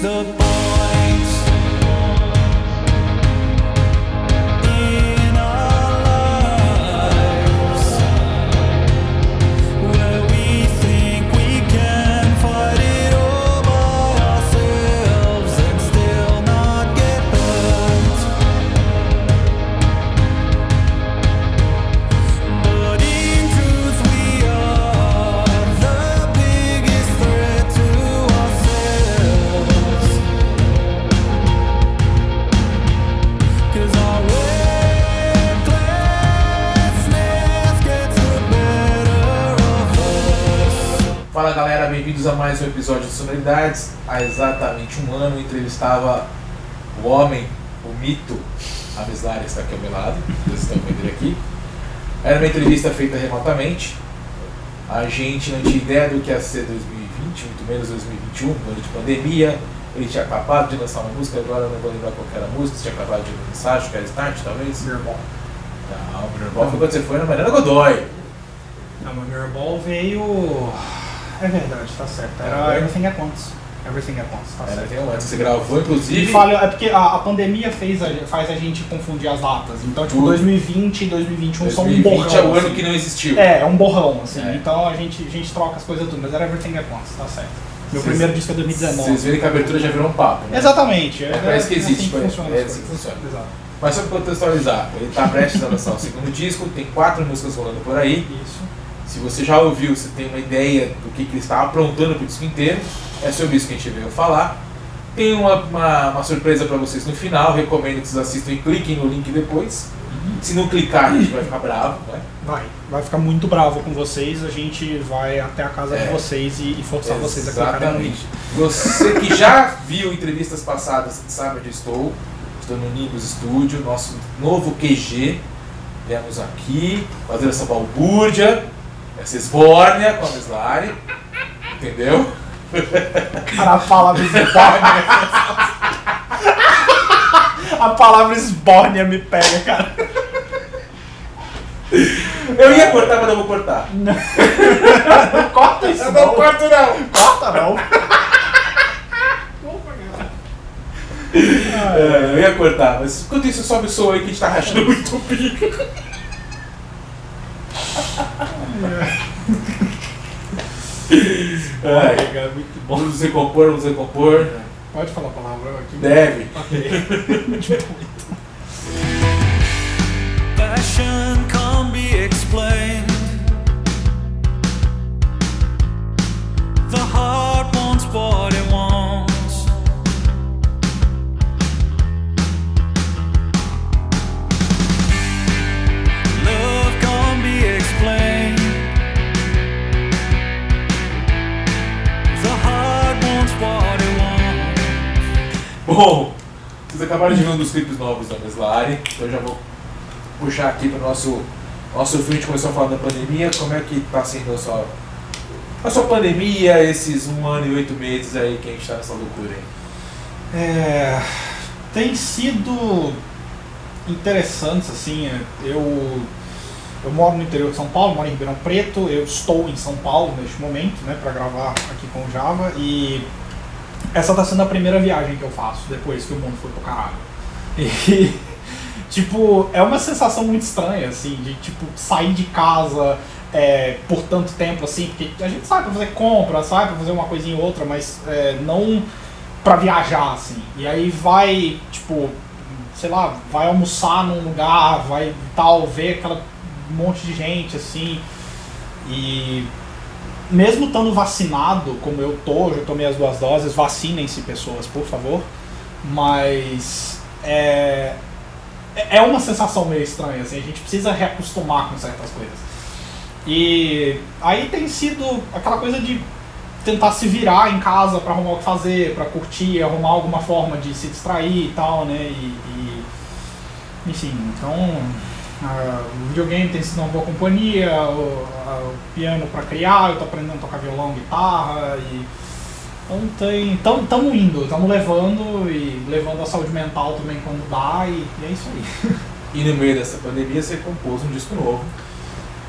the Sonoridades. Há exatamente um ano eu entrevistava o homem, o mito, a Meslari está aqui ao meu lado, vocês estão vendo ele aqui. Era uma entrevista feita remotamente. A gente não tinha ideia do que ia ser 2020, muito menos 2021, um ano de pandemia. Ele tinha acabado de lançar uma música, agora eu não vou lembrar qual era a música, tinha acabado de lançar, acho que era Start, talvez? Mirror Não, o Mirror Ball foi quando você foi na Mariana Godoy. Não, mas Mirror Ball veio. É verdade, tá certo. Era É. Everything at Once. Everything at Once, tá Era, certo. antes que você gravou, E inclusive. falha, é porque a, a pandemia fez a, faz a gente confundir as datas. Então, tipo, Tudo. 2020 e 2021 são um 2020 borrão. é o ano assim. que não existiu. É, é um borrão, assim. É. Então a gente, a gente troca as coisas tudo, mas era Everything at Once, tá certo. Meu Vocês- primeiro disco é 2019. Vocês verem que a abertura já virou um papo, né? Exatamente. É isso que existe, assim tipo, é- funciona é as assim que coisas. funciona. Exato. Mas só pra contextualizar, ele tá prestes a lançar o segundo disco, tem quatro músicas rolando por aí. Isso. Se você já ouviu, você tem uma ideia do que, que ele está aprontando pro disco inteiro, é sobre isso que a gente veio falar. Tem uma, uma, uma surpresa pra vocês no final, recomendo que vocês assistam e cliquem no link depois. Se não clicar, a gente vai ficar bravo, né? Vai. Vai ficar muito bravo com vocês. A gente vai até a casa É. de vocês e, e forçar vocês a clicarem no Exatamente. link. Você que já viu entrevistas passadas sabe onde estou. Estou no Nimbus Studio, nosso novo QG. Viemos aqui fazer essa balbúrdia, essa esbórnia com a Meslari. Entendeu? Cara, a palavra esbórnia. a palavra esbórnia me pega, cara. Eu ia cortar, mas não vou cortar. Não corta isso, Eu não. não corto, não. Corta, não. É, eu ia cortar, mas enquanto isso sobe o som aí que a gente tá rachando muito o bico. É, cara, muito bom. vamos recompor, vamos recompor. Pode falar a palavra aqui. Deve. Passion can't be explained. The heart wants what it wants. Bom, vocês acabaram de ver um dos clipes novos da Meslari, então eu já vou puxar aqui para o nosso, nosso filme. A gente começou a falar da pandemia, como é que tá sendo a sua, a sua pandemia, esses um ano e oito meses aí que a gente tá nessa loucura aí? É, tem sido interessantes, assim, é, eu, eu moro no interior de São Paulo, moro em Ribeirão Preto, eu estou em São Paulo neste momento, né, para gravar aqui com o Java, e essa tá sendo a primeira viagem que eu faço depois que o mundo foi pro caralho. E, tipo, é uma sensação muito estranha, assim, de, tipo, sair de casa é, por tanto tempo, assim, porque a gente sai pra fazer compra, sai pra fazer uma coisinha ou outra, mas é, não pra viajar, assim. E aí vai, tipo, sei lá, vai almoçar num lugar, vai tal, ver aquela monte de gente, assim. E mesmo estando vacinado, como eu tô, já tomei as duas doses, vacinem-se pessoas, por favor. Mas é, é uma sensação meio estranha, assim, a gente precisa reacostumar com certas coisas. E aí tem sido aquela coisa de tentar se virar em casa pra arrumar o que fazer, pra curtir, arrumar alguma forma de se distrair e tal, né? E, e- enfim, então ah, o videogame tem sido uma boa companhia, o, a- o piano pra criar, eu tô aprendendo a tocar violão, guitarra e então tem, tamo, tamo indo, tamo levando e levando a saúde mental também quando dá e, e é isso aí. E no meio dessa pandemia você compôs um disco novo.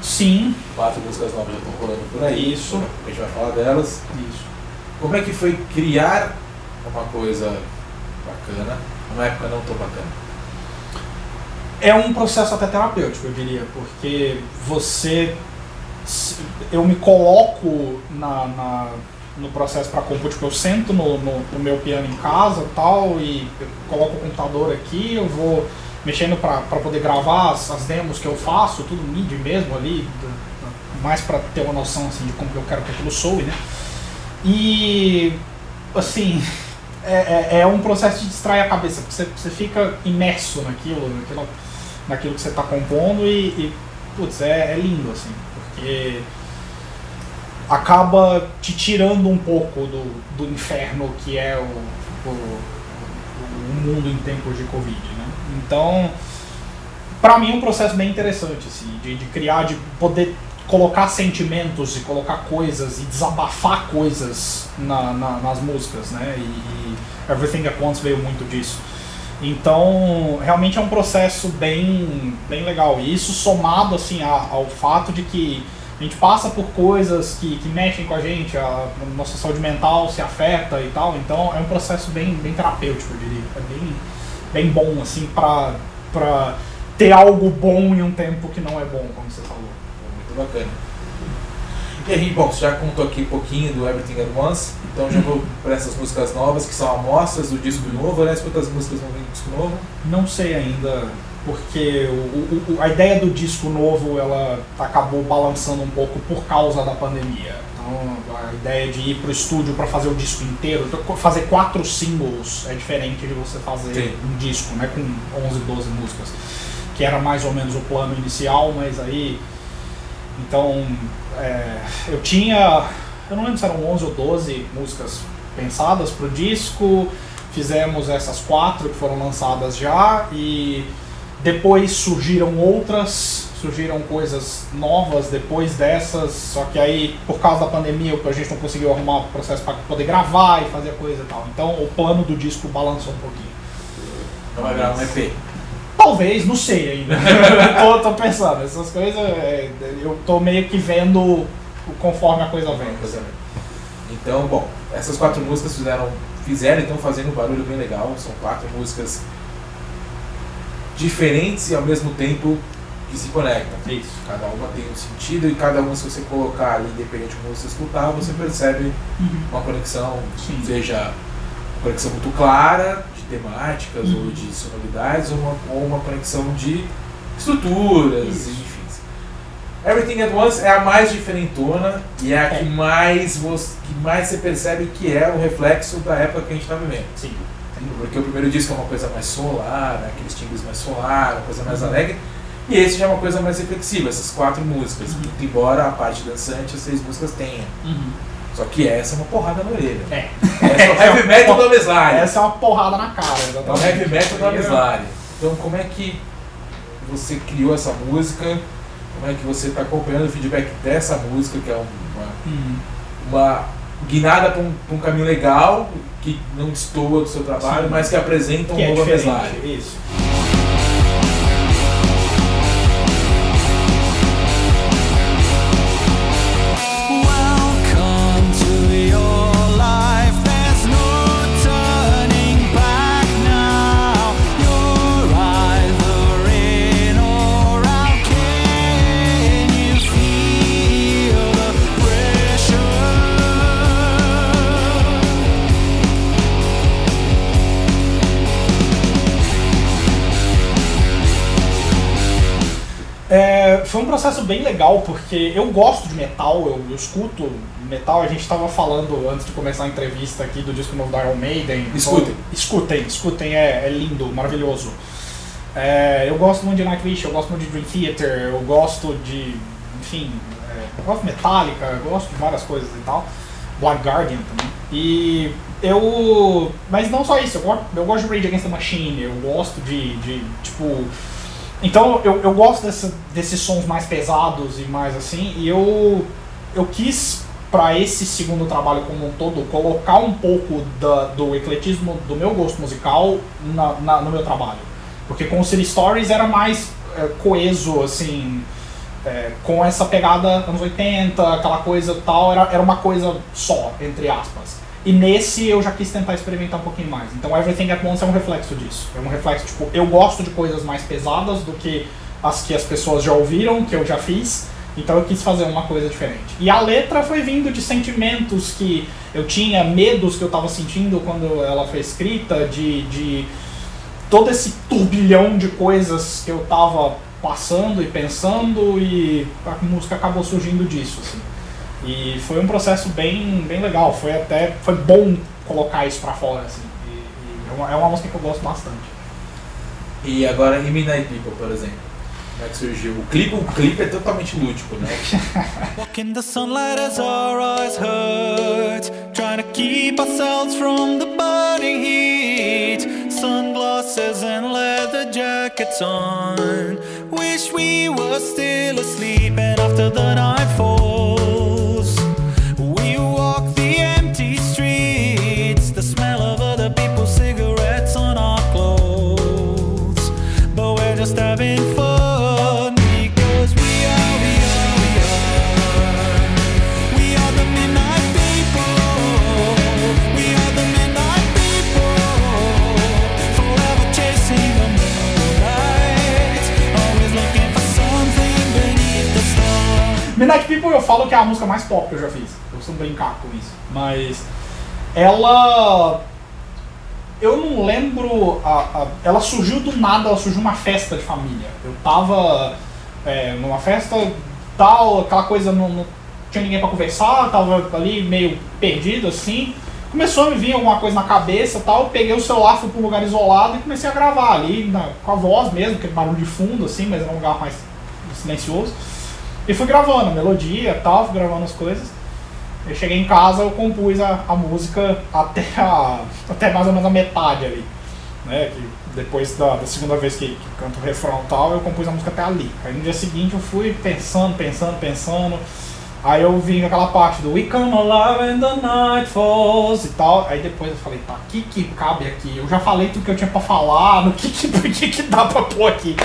Sim, Quatro músicas novas já estão rolando por aí. Isso. A gente vai falar delas. isso. Como é que foi criar uma coisa bacana, numa época não tão bacana. É um processo até terapêutico, eu diria, porque você. Eu me coloco na, na- no processo para compor, tipo, eu sento no, no, no meu piano em casa tal, e coloco o computador aqui, eu vou mexendo para poder gravar as, as demos que eu faço, tudo MIDI mesmo ali, mais para ter uma noção assim, de como eu quero que aquilo soe, né? E assim, é, é, é um processo de distrair a cabeça, porque você, você fica imerso naquilo, naquilo, naquilo que você está compondo e, e putz, é, é lindo, assim, porque acaba te tirando um pouco do, do inferno que é o, o, o mundo em tempos de Covid, né? Então, para mim é um processo bem interessante, assim, de, de criar, de poder colocar sentimentos e colocar coisas e desabafar coisas na, na- nas músicas, né? E, e Everything at Once veio muito disso. Então, realmente é um processo bem, bem legal. E isso somado assim a- ao fato de que a gente passa por coisas que, que mexem com a gente, a, nossa saúde mental se afeta e tal. Então, é um processo bem, bem terapêutico, eu diria. É bem, bem bom assim para ter algo bom em um tempo que não é bom, como você falou. Muito bacana. E aí, bom, você já contou aqui um pouquinho do Everything at Once, então já vou para essas músicas novas, que são amostras do disco novo, aliás, quantas músicas vão vir do disco novo? Não sei ainda, porque o, o- o- a ideia do disco novo ela acabou balançando um pouco por causa da pandemia. Então a ideia de ir pro estúdio para fazer o disco inteiro, então, fazer quatro singles é diferente de você fazer Sim. um disco, né, com 11, 12 músicas, que era mais ou menos o plano inicial, mas aí então é, eu tinha, eu não lembro se eram 11 ou 12 músicas pensadas pro disco, fizemos essas quatro que foram lançadas já e depois surgiram outras, surgiram coisas novas depois dessas, só que aí por causa da pandemia a gente não conseguiu arrumar o processo para poder gravar e fazer coisa e tal. Então o plano do disco balançou um pouquinho. Então vai virar um EP. Talvez, não sei ainda. tô, tô pensando, essas coisas é, eu tô meio que vendo o- conforme a coisa vem. Então, bom, essas quatro músicas fizeram, fizeram então fazendo um barulho bem legal. São quatro músicas diferentes e ao mesmo tempo que se conectam. Isso. Cada uma tem um sentido e cada uma, se você colocar ali, independente de como você escutar, você percebe uma conexão, Sim. seja uma conexão muito clara de temáticas Uhum. ou de sonoridades, ou uma, ou uma conexão de estruturas, Isso. Everything at Once é a mais diferentona e é a que É. mais, você, que mais você percebe que é o reflexo da época que a gente está vivendo. Sim. Porque o primeiro disco é uma coisa mais solar, né, aqueles timbres mais solar, uma coisa mais Uhum. alegre. E esse já é uma coisa mais reflexiva, essas quatro músicas. Uhum. Muito embora a parte dançante as seis músicas tenham. Só que essa é uma porrada na orelha. É. Essa é o heavy metal do Ameslari. Essa é uma porrada na cara. É o exatamente. heavy metal do Ameslari. Então como é que você criou essa música? Como é que você está acompanhando o feedback dessa música, que é uma, Hum. uma guinada para um, um caminho legal, que não destoa do seu trabalho, Sim. mas que apresenta um Que é novo. Ameslari. Isso. Processo bem legal, porque eu gosto de metal, eu, eu escuto metal. A gente estava falando antes de começar a entrevista aqui do disco novo da Iron Maiden. Escutem. Então, escutem, escutem, é, é lindo, maravilhoso. É, eu gosto muito de Nightwish, eu gosto muito de Dream Theater, eu gosto de. Enfim, é, eu gosto de Metallica, eu gosto de várias coisas e tal. Blind Guardian também. E eu. Mas não só isso, eu gosto, eu gosto de Rage Against the Machine, eu gosto de, de tipo. Então eu, eu gosto dessa- desses sons mais pesados e mais assim, e eu, eu quis, para esse segundo trabalho como um todo, colocar um pouco da, do ecletismo do meu gosto musical na, na- no meu trabalho. Porque com o City Stories era mais é, coeso, assim, é, com essa pegada anos 80, aquela coisa tal, era, era uma coisa só, entre aspas. E nesse eu já quis tentar experimentar um pouquinho mais. Então Everything at Once é um reflexo disso. É um reflexo, tipo, eu gosto de coisas mais pesadas do que as que as pessoas já ouviram, que eu já fiz. Então eu quis fazer uma coisa diferente. E a letra foi vindo de sentimentos que eu tinha, medos que eu estava sentindo quando ela foi escrita, de, de todo esse turbilhão de coisas que eu estava passando e pensando e a música acabou surgindo disso. Assim. E foi um processo bem, bem legal. Foi até foi bom colocar isso pra fora. Assim. E, e é, uma, é uma música que eu gosto bastante. E agora em Midnight People, por exemplo. Como é que surgiu? O clipe, o clipe é totalmente lúdico, né? Walk in the sunlight as our eyes hurt. Trying to keep ourselves from the burning heat. Sunglasses and leather jackets on. Wish we were still asleep, and after the night Midnight People eu falo que é a música mais pop que eu já fiz. Eu costumo brincar com isso. Mas ela. Eu não lembro. A, a- ela surgiu do nada, ela surgiu numa festa de família. Eu tava é, numa festa tal, aquela coisa, não, não tinha ninguém pra conversar, tava ali meio perdido assim. Começou a me vir alguma coisa na cabeça tal, eu peguei o celular, fui pra um lugar isolado e comecei a gravar ali, na- com a voz mesmo, aquele barulho de fundo assim, mas era um lugar mais silencioso. E fui gravando melodia tal, fui gravando as coisas. Eu cheguei em casa, eu compus a, a música até, a, até mais ou menos a metade ali. Né? Que depois da, da segunda vez que, que canto o refrão tal, eu compus a música até ali. Aí no dia seguinte eu fui pensando, pensando, pensando. Aí eu vim aquela parte do We Come Alive and the Night Falls e tal. Aí depois eu falei, tá, o que que cabe aqui? Eu já falei tudo que eu tinha pra falar, no que que, que que dá pra pôr aqui?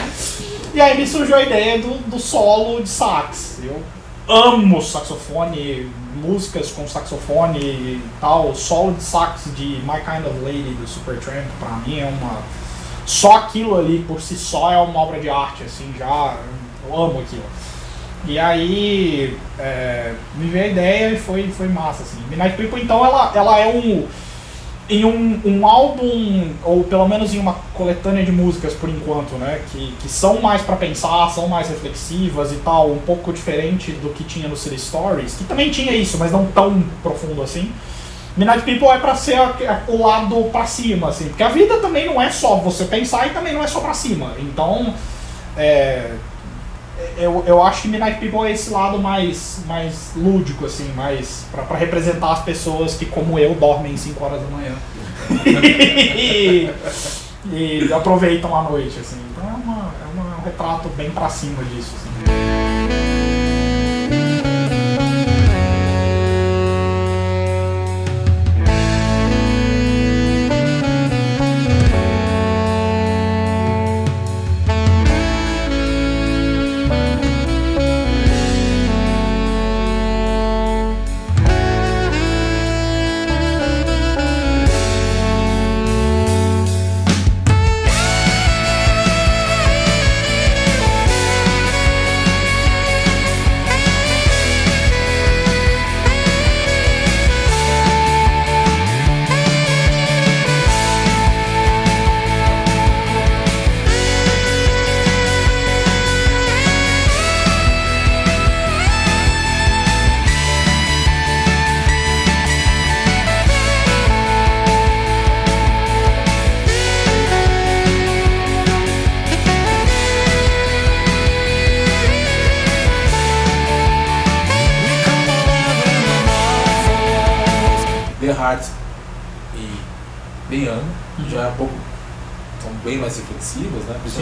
E aí me surgiu a ideia do, do solo de sax. Eu amo saxofone, músicas com saxofone e tal. O solo de sax de My Kind of Lady do Supertramp, pra mim é uma. Só aquilo ali por si só é uma obra de arte, assim, já. Eu amo aquilo. E aí é, me veio a ideia e foi, foi massa, assim. Midnight People, então, ela, ela é um em um, um álbum, ou pelo menos em uma coletânea de músicas por enquanto, né? Que, que são mais pra pensar, são mais reflexivas e tal, um pouco diferente do que tinha no City Stories, que também tinha isso, mas não tão profundo assim. Midnight People é pra ser a- a- o lado pra cima, assim, porque a vida também não é só você pensar e também não é só pra cima. Então, é, eu, eu acho que Midnight People é esse lado mais, mais lúdico, assim, mais pra representar as pessoas que, como eu, dormem 5 horas da manhã. e, e aproveitam a noite, assim. Então é, uma, é uma- um retrato bem pra cima disso, assim.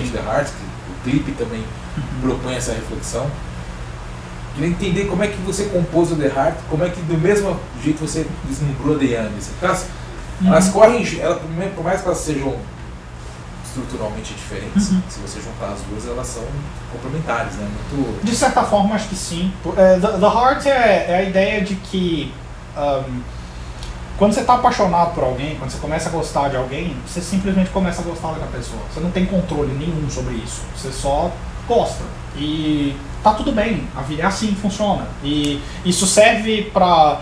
The Heart, que o clipe também propõe essa reflexão. Queria entender como é que você compôs o The Heart, como é que do mesmo jeito você deslumbrou The Young. Assim, elas, elas correm, ela, por mais que elas sejam estruturalmente diferentes, Uhum. se você juntar as duas, elas são complementares, né? Muito. De certa forma, acho que sim. É, The, The Heart é, é a ideia de que. ahn, quando você tá apaixonado por alguém, quando você começa a gostar de alguém, você simplesmente começa a gostar daquela pessoa. Você não tem controle nenhum sobre isso. Você só gosta. E tá tudo bem. A vida é assim, funciona. E isso serve pra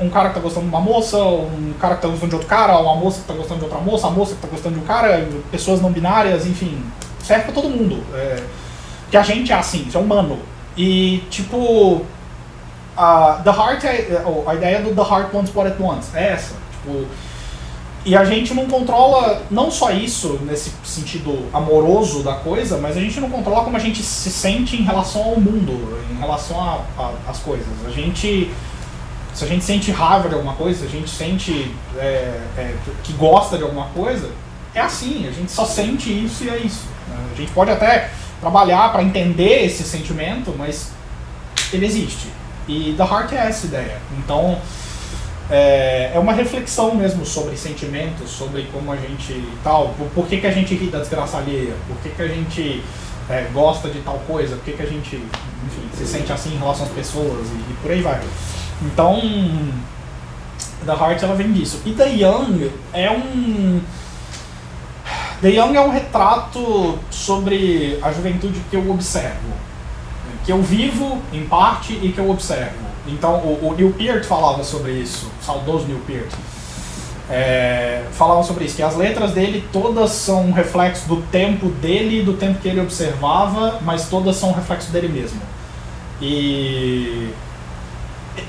um cara que tá gostando de uma moça, um cara que tá gostando de outro cara, uma moça que tá gostando de outra moça, a moça que tá gostando de um cara, pessoas não binárias, enfim. Serve pra todo mundo. É, que a gente é assim, isso é humano. E, tipo, a The Heart, é, a ideia do The Heart Wants What It Wants é essa. Tipo, e a gente não controla não só isso, nesse sentido amoroso da coisa, mas a gente não controla como a gente se sente em relação ao mundo, em relação às coisas. A gente. Se a gente sente raiva de alguma coisa, se a gente sente é, é, que gosta de alguma coisa, é assim, a gente só sente isso e é isso. Né? A gente pode até trabalhar para entender esse sentimento, mas ele existe. E The Heart é essa ideia. Então, é, é uma reflexão mesmo sobre sentimentos, sobre como a gente tal, por, por que, que a gente ri da desgraça alheia, por que, que a gente é, gosta de tal coisa, por que, que a gente enfim, se sente assim em relação às pessoas e, e por aí vai. Então, The Heart ela vem disso. E The Young é um. The Young é um retrato sobre a juventude que eu observo, que eu vivo em parte e que eu observo. Então, o, o Neil Peart falava sobre isso, o saudoso Neil Peart. É, falava sobre isso, que as letras dele todas são um reflexo do tempo dele, do tempo que ele observava, mas todas são um reflexo dele mesmo. E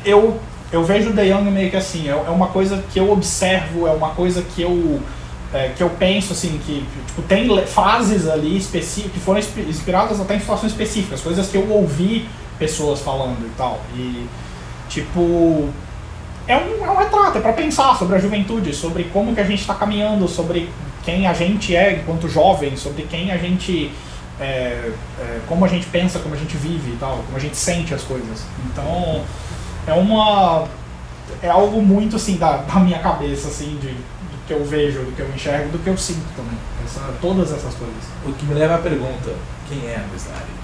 eu, eu vejo o The Young meio que assim, é, é uma coisa que eu observo, é uma coisa que eu, é, que eu penso assim, que tipo, tem frases ali específicas, que foram inspiradas até em situações específicas, coisas que eu ouvi pessoas falando e tal. E Tipo, é um, é um retrato, é para pensar sobre a juventude, sobre como que a gente está caminhando, sobre quem a gente é enquanto jovem, sobre quem a gente. É, é, como a gente pensa, como a gente vive e tal, como a gente sente as coisas. Então, é uma. É algo muito assim da, da minha cabeça, assim, de, que eu vejo, do que eu enxergo, do que eu sinto também. Essa, todas essas coisas. O que me leva à pergunta: quem é a Meslari?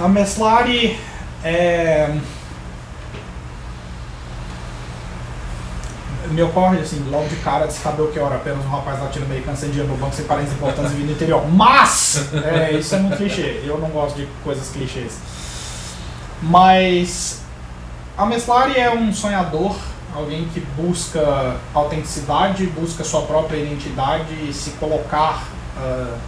A Meslari é... Me ocorre, assim, logo de cara de saber o que era apenas um rapaz latino-americano sem dinheiro no banco, sem parentes importantes e vindo do interior. Mas! É, isso é muito clichê. Eu não gosto de coisas clichês. Mas. A Meslari é um sonhador, alguém que busca autenticidade, busca sua própria identidade e se colocar uh,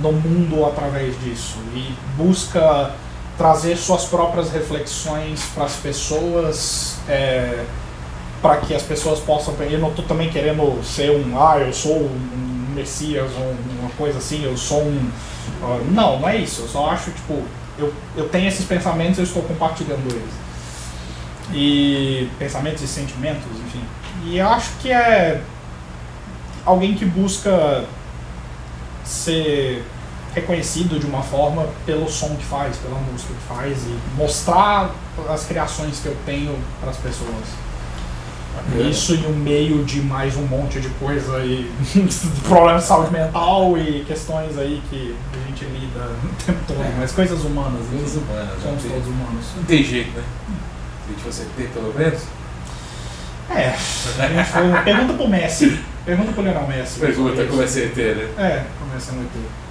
no mundo através disso. E busca trazer suas próprias reflexões para as pessoas, é, para que as pessoas possam. Eu não estou também querendo ser um, ah, eu sou um Messias ou uma coisa assim, eu sou um. Uh, não, não é isso. Eu só acho, tipo, eu, eu tenho esses pensamentos e eu estou compartilhando eles. E pensamentos e sentimentos, enfim. E eu acho que é alguém que busca ser reconhecido de uma forma pelo som que faz, pela música que faz e mostrar as criações que eu tenho para as pessoas. Bacana. Isso em um meio de mais um monte de coisa e problemas de saúde mental e questões aí que a gente lida o tempo todo, é. mas coisas humanas. Coisas humanas. Somos todos humanos. Não tem jeito, né? Se você ter pelo menos. É, pergunta pro Messi. Pergunta pro Lionel Messi. Pergunta como é ser né? É, começa muito.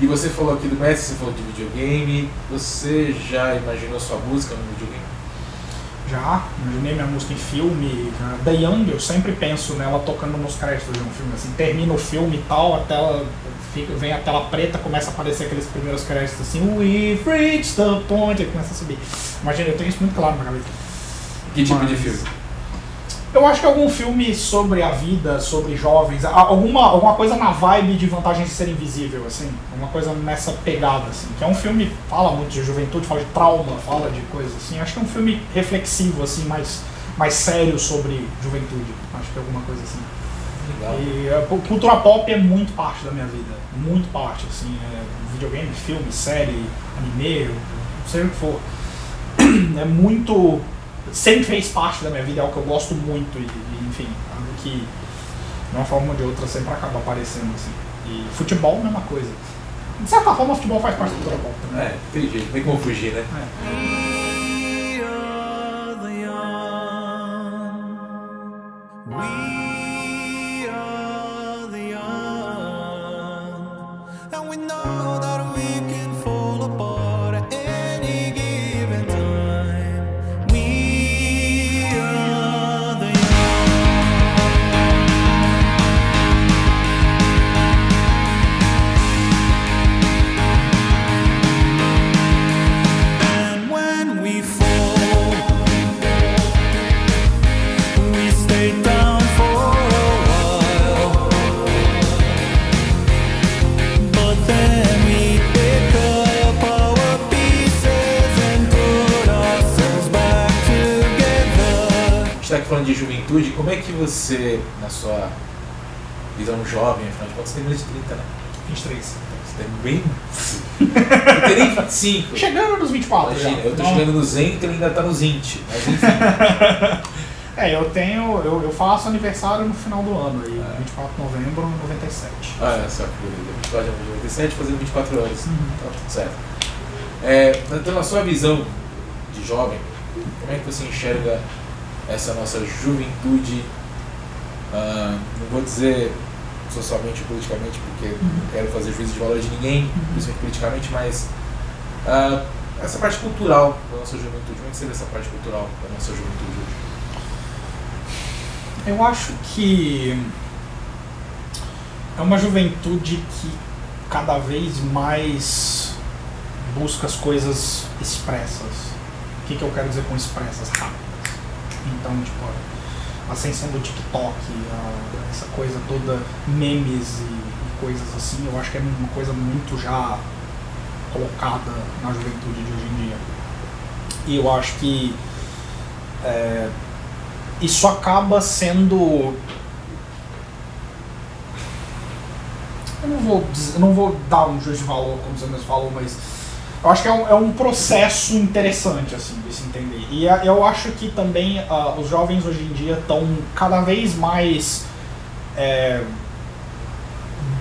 E você falou aqui do Messi, você falou de videogame. Você já imaginou sua música no videogame? Já, imaginei minha música em filme. The Young, eu sempre penso nela tocando nos créditos de um filme. Assim, termina o filme e tal, a tela fica, vem a tela preta, começa a aparecer aqueles primeiros créditos assim, We've reached the point, e começa a subir. Imagina, eu tenho isso muito claro na cabeça. Que tipo Mas, de filme? Eu acho que algum filme sobre a vida, sobre jovens, alguma, alguma coisa na vibe de Vantagem de Ser Invisível, assim, uma coisa nessa pegada, assim, que é um filme fala muito de juventude, fala de trauma, fala de coisas assim. Acho que é um filme reflexivo, assim, mais, mais sério sobre juventude. Acho que é alguma coisa assim. Legal. E a é, cultura pop é muito parte da minha vida, muito parte, assim, é videogame, filme, série, anime, não sei o que for. É muito sempre fez parte da minha vida, é algo que eu gosto muito e, e enfim, algo que de uma forma ou de outra sempre acaba aparecendo assim. E futebol, mesma coisa. De certa forma, o futebol faz parte do cultura pop também. É, tem jeito, tem como fugir, né? É. você, na sua visão jovem, afinal de contas, você tem menos de 30, né? 23. Você tem bem. Eu tenho nem 25. Chegando nos 24 Imagina, já. eu tô Não. chegando no Zen e ele ainda tá nos 20. Mas enfim, É, eu tenho. Eu, eu faço aniversário no final do ano aí, É. 24 de novembro de 97. olha só que beleza. 24 de 97 fazendo 24 anos. Uhum. Tá tudo certo. É, então, na sua visão de jovem, como é que você enxerga essa nossa juventude? Ah, não vou dizer socialmente ou politicamente, porque não quero fazer juízo de valor de ninguém, principalmente politicamente, mas ah, essa parte cultural da nossa juventude, como é que você vê essa parte cultural da nossa juventude hoje? Eu acho que é uma juventude que cada vez mais busca as coisas expressas. O que, que eu quero dizer com expressas? Rápidas. Então, tipo, a ascensão do TikTok, a- essa coisa toda, memes e, e coisas assim, eu acho que é uma coisa muito já colocada na juventude de hoje em dia. E eu acho que é, isso acaba sendo. Eu não vou, dizer- eu não vou dar um juízo de valor, como você mesmo falou, mas eu acho que é um, é um processo interessante assim de se entender. E a- eu acho que também ah, os jovens hoje em dia estão cada vez mais é,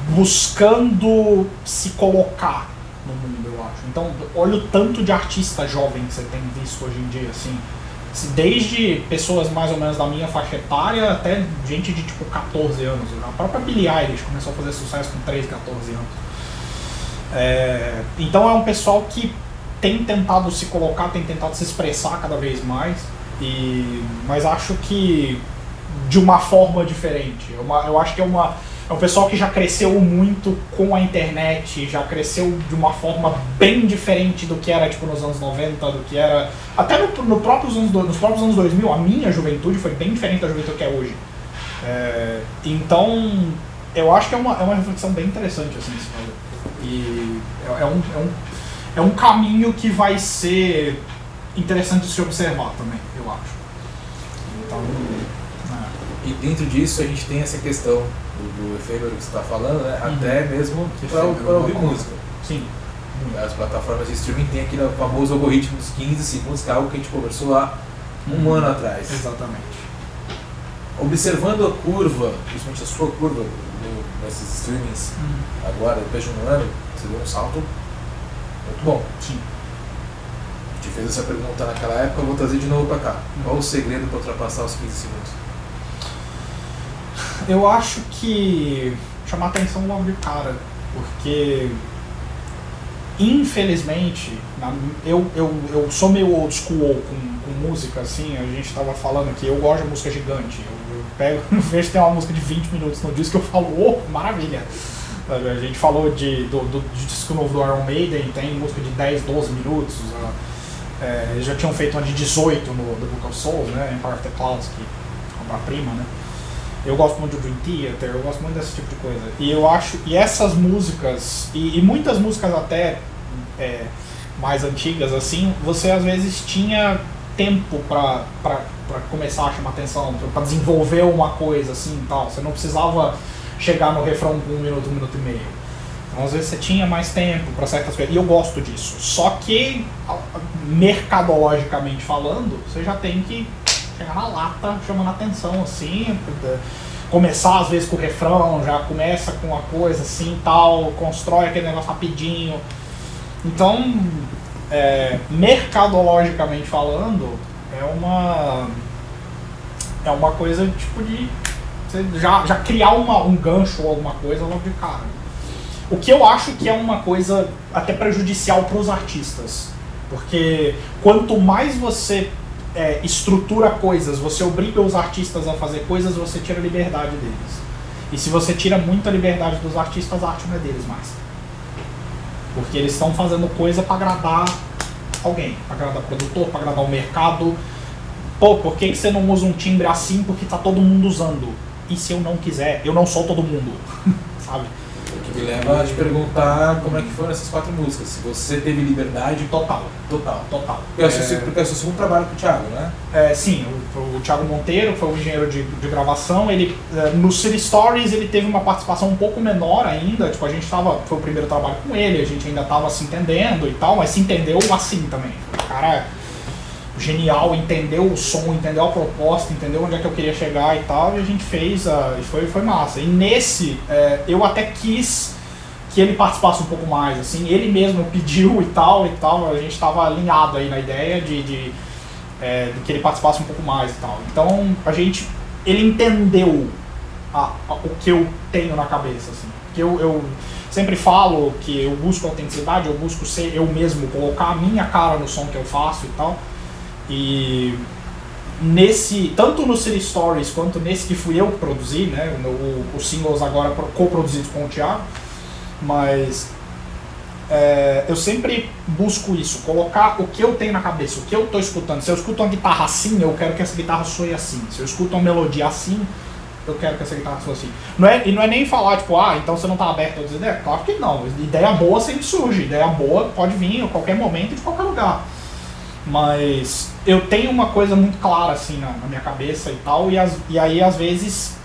buscando se colocar no mundo, eu acho. Então, olha o tanto de artista jovem que você tem visto hoje em dia, assim. Desde pessoas mais ou menos da minha faixa etária até gente de tipo 14 anos. A própria Billie Eilish começou a fazer sucesso com 13, 14 anos. É, então é um pessoal que tem tentado se colocar, tem tentado se expressar cada vez mais. E, mas acho que de uma forma diferente. É uma- eu acho que é uma é um pessoal que já cresceu muito com a internet, já cresceu de uma forma bem diferente do que era tipo nos anos 90, do que era até no, no próprios anos, nos próprios anos 2000, a minha juventude foi bem diferente da juventude que é hoje. É, então, eu acho que é uma, é uma reflexão bem interessante assim, esse valor. E é, é um, é, um, é um caminho que vai ser interessante de se observar também, eu acho. Então, é. E dentro disso a gente tem essa questão do, do efêmero que você está falando, né? Uhum. até mesmo para ouvir música. sim. As plataformas de streaming tem aquele famoso algoritmo dos 15 segundos, que é algo que a gente conversou há um ano atrás. Exatamente. Observando a curva, principalmente a sua curva no- nesses streamings, agora, depois de um ano, você deu um salto muito bom. Sim. Te fez essa pergunta naquela época, eu vou trazer de novo para cá. Qual o segredo para ultrapassar os 15 segundos? Eu acho que chamar atenção logo de cara, porque infelizmente eu, eu, eu sou meio old school com, com música, assim, a gente tava falando aqui, eu gosto de música gigante. Eu pego, vejo tem uma música de 20 minutos no disco eu falo, oh, maravilha! A gente falou de, do, do, de disco novo do Iron Maiden, tem música de 10, 12 minutos. é, eles já tinham feito uma de 18 no The Book of Souls, né? Empire of the Clouds, que é uma prima, né? Eu gosto muito de Dream Theater, eu gosto muito desse tipo de coisa. E eu acho, e essas músicas, e, e muitas músicas até é, mais antigas, assim, você às vezes tinha tempo pra começar a chamar atenção, pra- pra desenvolver uma coisa assim e tal. Você não precisava chegar no refrão com um minuto, um minuto e meio. Então, às vezes você tinha mais tempo para certas coisas. E eu gosto disso. Só que, mercadologicamente falando, você já tem que chegar na lata chamando atenção, assim. Começar às vezes com o refrão, já começa com uma coisa assim tal, constrói aquele negócio rapidinho. Então, é, mercadologicamente falando, é uma É uma coisa tipo de você já, já criar uma, um gancho ou alguma coisa logo de cara. O que eu acho que é uma coisa até prejudicial para os artistas. Porque quanto mais você é, estrutura coisas, você obriga os artistas a fazer coisas, você tira a liberdade deles. E se você tira muita liberdade dos artistas, a arte não é deles mais. Porque eles estão fazendo coisa para agradar alguém, para agradar produtor, para agradar o mercado. Pô, por que, que você não usa um timbre assim porque tá todo mundo usando? E se eu não quiser? Eu não sou todo mundo, sabe? Me leva a te perguntar como é que foram essas quatro músicas. Se você teve liberdade Total, total. total. Porque o seu, porque é o seu segundo trabalho com o Thiago, né? É, sim, o, o Thiago Monteiro foi o engenheiro de, de gravação. Ele é, no City Stories ele teve uma participação um pouco menor ainda. Tipo, a gente tava. Foi o primeiro trabalho com ele, a gente ainda tava se entendendo e tal, mas se entendeu assim também. O genial, entendeu o som, entendeu a proposta, entendeu onde é que eu queria chegar e tal, e a gente fez, uh, e foi, foi massa. E nesse, é, eu até quis que ele participasse um pouco mais, assim, ele mesmo pediu e tal, e tal, a gente estava alinhado aí na ideia de, de, é, de que ele participasse um pouco mais e tal. Então, a gente, ele entendeu a, a, o que eu tenho na cabeça, assim, que eu, eu sempre falo que eu busco autenticidade, eu busco ser eu mesmo, colocar a minha cara no som que eu faço e tal, e nesse, tanto no City Stories quanto nesse que fui eu que produzi, né, os singles agora co-produzidos com o Thiago, mas é, eu sempre busco isso, colocar o que eu tenho na cabeça, o que eu estou escutando. Se eu escuto uma guitarra assim, eu quero que essa guitarra soe assim. Se eu escuto uma melodia assim, eu quero que essa guitarra soe assim. Não é, e não é nem falar, tipo, ah, então você não está aberto a outras ideias. Claro que não. Ideia boa sempre surge. Ideia boa pode vir a qualquer momento, de qualquer lugar. Mas eu tenho uma coisa muito clara assim na, na minha cabeça e tal, e, as, e aí às vezes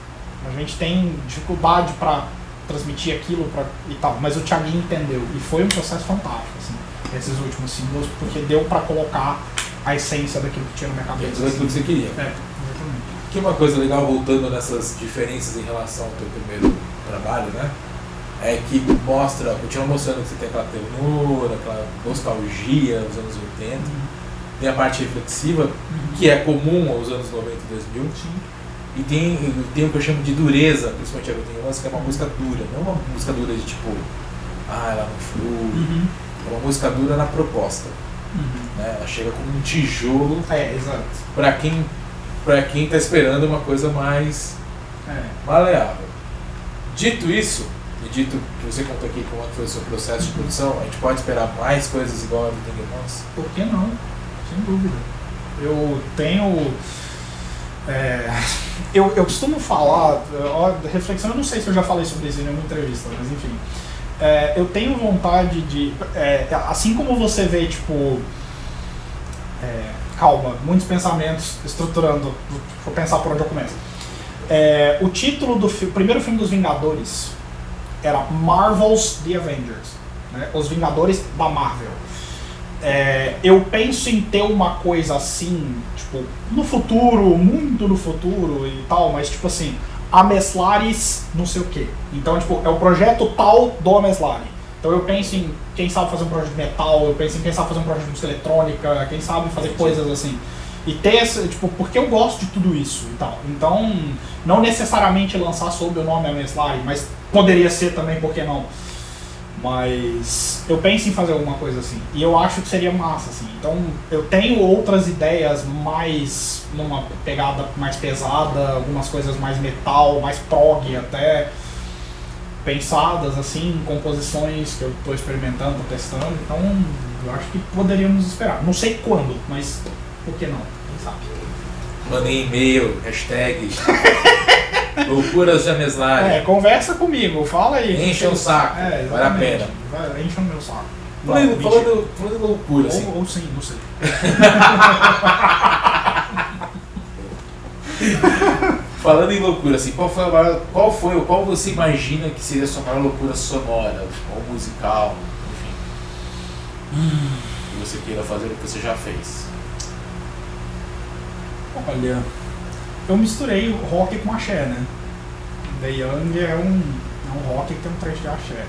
a gente tem dificuldade para transmitir aquilo pra, e tal, mas o Thiaguinho entendeu e foi um processo fantástico assim, esses últimos símbolos, porque deu para colocar a essência daquilo que tinha na minha cabeça. Tudo aquilo que você queria. É, exatamente. Que uma coisa legal, voltando nessas diferenças em relação ao teu primeiro trabalho, né? É que mostra, continua mostrando que você tem aquela ternura, aquela nostalgia dos anos 80. Tem a parte reflexiva, que é comum aos anos 90 e 2000. E tem, tem o que eu chamo de dureza, principalmente a tem umas que é uma música dura, não uma música dura de tipo, ah, ela não flui. Uhum. É uma música dura na proposta. Uhum. Né? Ela chega como um tijolo É, exato. para quem, pra quem tá esperando uma coisa mais É. maleável. Dito isso, e dito que você contou aqui como é foi o seu processo de produção, a gente pode esperar mais coisas igual a You Want? Por que não? Sem dúvida. Eu tenho. é, eu, eu costumo falar, ó, reflexão, eu não sei se eu já falei sobre isso em nenhuma entrevista, mas enfim. É, eu tenho vontade de. é, assim como você vê, tipo. é, calma, muitos pensamentos estruturando. Vou pensar por onde eu começo. É, o título do fi- primeiro filme dos Vingadores era Marvel's The Avengers né? Os Vingadores da Marvel. É, eu penso em ter uma coisa assim, tipo, no futuro, muito no futuro e tal, mas tipo assim, Ameslares não sei o que. Então, tipo, é o projeto tal do Ameslari. Então eu penso em quem sabe fazer um projeto de metal, eu penso em quem sabe fazer um projeto de música eletrônica, quem sabe fazer coisas assim. E ter essa, tipo, porque eu gosto de tudo isso e tal. Então, não necessariamente lançar sob o nome Ameslari, mas poderia ser também, por que não? Mas eu penso em fazer alguma coisa assim. E eu acho que seria massa, assim. Então eu tenho outras ideias mais numa pegada mais pesada, algumas coisas mais metal, mais prog até. Pensadas assim, composições que eu estou experimentando, tô testando. Então eu acho que poderíamos esperar. Não sei quando, mas por que não? Quem sabe? Mandei e-mail, hashtag Loucuras de Ameslari. É, conversa comigo, fala aí. Enche o saco, É, vale a pena. Vai, enche o meu saco. Falando, falando, falando loucura, assim. Ou, ou sim, não sei. Falando em loucura, assim, qual foi, maior, qual foi ou qual você imagina que seria a sua maior loucura sonora, ou musical, enfim? Que você queira fazer o que você já fez. Olha, eu misturei rock com axé, né? The Young é um, é um rock que tem um trecho de axé.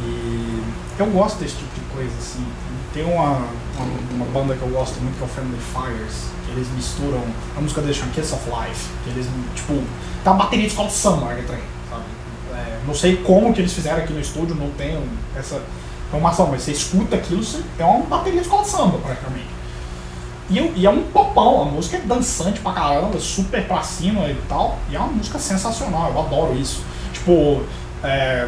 E eu gosto desse tipo de coisa, assim. Tem uma, uma, uma banda que eu gosto muito que é o Friendly Fires, que eles misturam a música chama Kiss of Life, que eles, tipo, tá uma bateria de escola de samba, sabe? É, não sei como que eles fizeram aqui no estúdio, não tenho essa informação, mas você escuta aquilo, você, é uma bateria de escola de samba, praticamente. E, eu- e é um popão, a música é dançante pra caramba, super pra cima e tal, e é uma música sensacional, eu adoro isso. Tipo, é,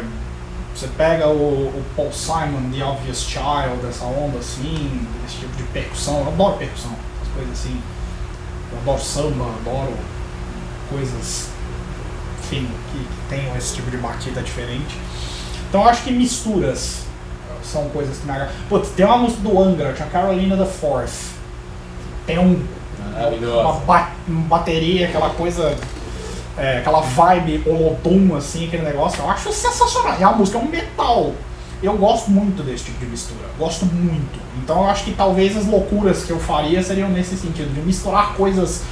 você pega o, o Paul Simon, The Obvious Child, essa onda assim, esse tipo de percussão, eu adoro percussão, essas coisas assim. Eu adoro samba, adoro coisas, enfim, que, que tenham esse tipo de batida diferente. Então eu acho que misturas são coisas que me agradam. Putz, tem uma música do Angra, tinha Carolina the Fourth. Tem um, uma, ba- bateria, aquela coisa, é, aquela vibe holodum, assim, aquele negócio. Eu acho sensacional. E a música é um metal. Eu gosto muito desse tipo de mistura. Gosto muito. Então eu acho que talvez as loucuras que eu faria seriam nesse sentido, de misturar coisas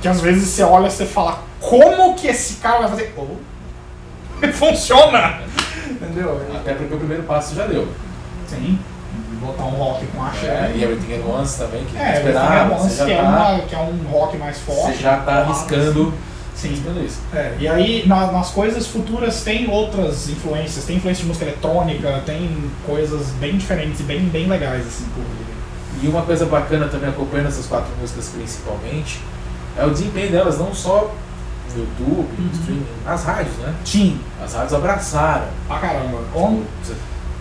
que às vezes você olha e você fala, como que esse cara vai fazer? Oh, funciona! Entendeu? Até porque o primeiro passo já deu. Sim. Botar um rock com axé. É, e Everything at Once também, que É, esperava, Everything você at Once, já que, é tá, uma, que é um rock mais forte. você já tá porrada, arriscando, Sim. arriscando isso. É, e aí na- nas coisas futuras tem outras influências, tem influência de música eletrônica, tem coisas bem diferentes e bem, bem legais assim por. E uma coisa bacana também acompanhando essas quatro músicas principalmente é o desempenho delas, não só no YouTube, no Uhum. streaming, nas rádios, né? Sim, As rádios abraçaram. pra caramba. Você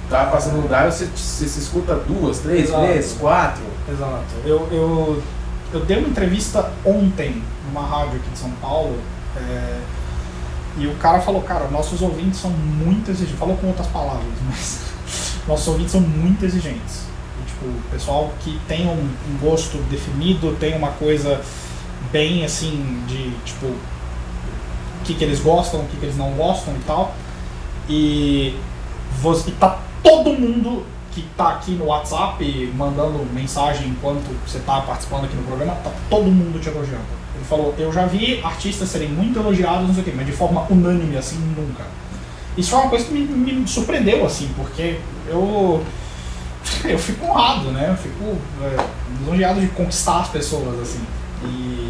tá passando no dial, você, você, se escuta duas, três Exato. vezes, quatro. Exato. Eu, eu, eu dei uma entrevista ontem numa rádio aqui de São Paulo é, e o cara falou, cara, nossos ouvintes são muito exigentes. Falou com outras palavras, mas nossos ouvintes são muito exigentes. E, tipo, o pessoal que tem um, um gosto definido, tem uma coisa bem assim de tipo o que, que eles gostam, o que, que eles não gostam e tal. E, você, tá todo mundo que tá aqui no WhatsApp mandando mensagem enquanto você tá participando aqui no programa, tá todo mundo te elogiando. Ele falou, eu já vi artistas serem muito elogiados, não sei o quê, mas de forma unânime, assim, nunca. Isso foi uma coisa que me, me surpreendeu, assim, porque eu eu fico honrado, né? Eu fico é, lisonjeado de conquistar as pessoas, assim. E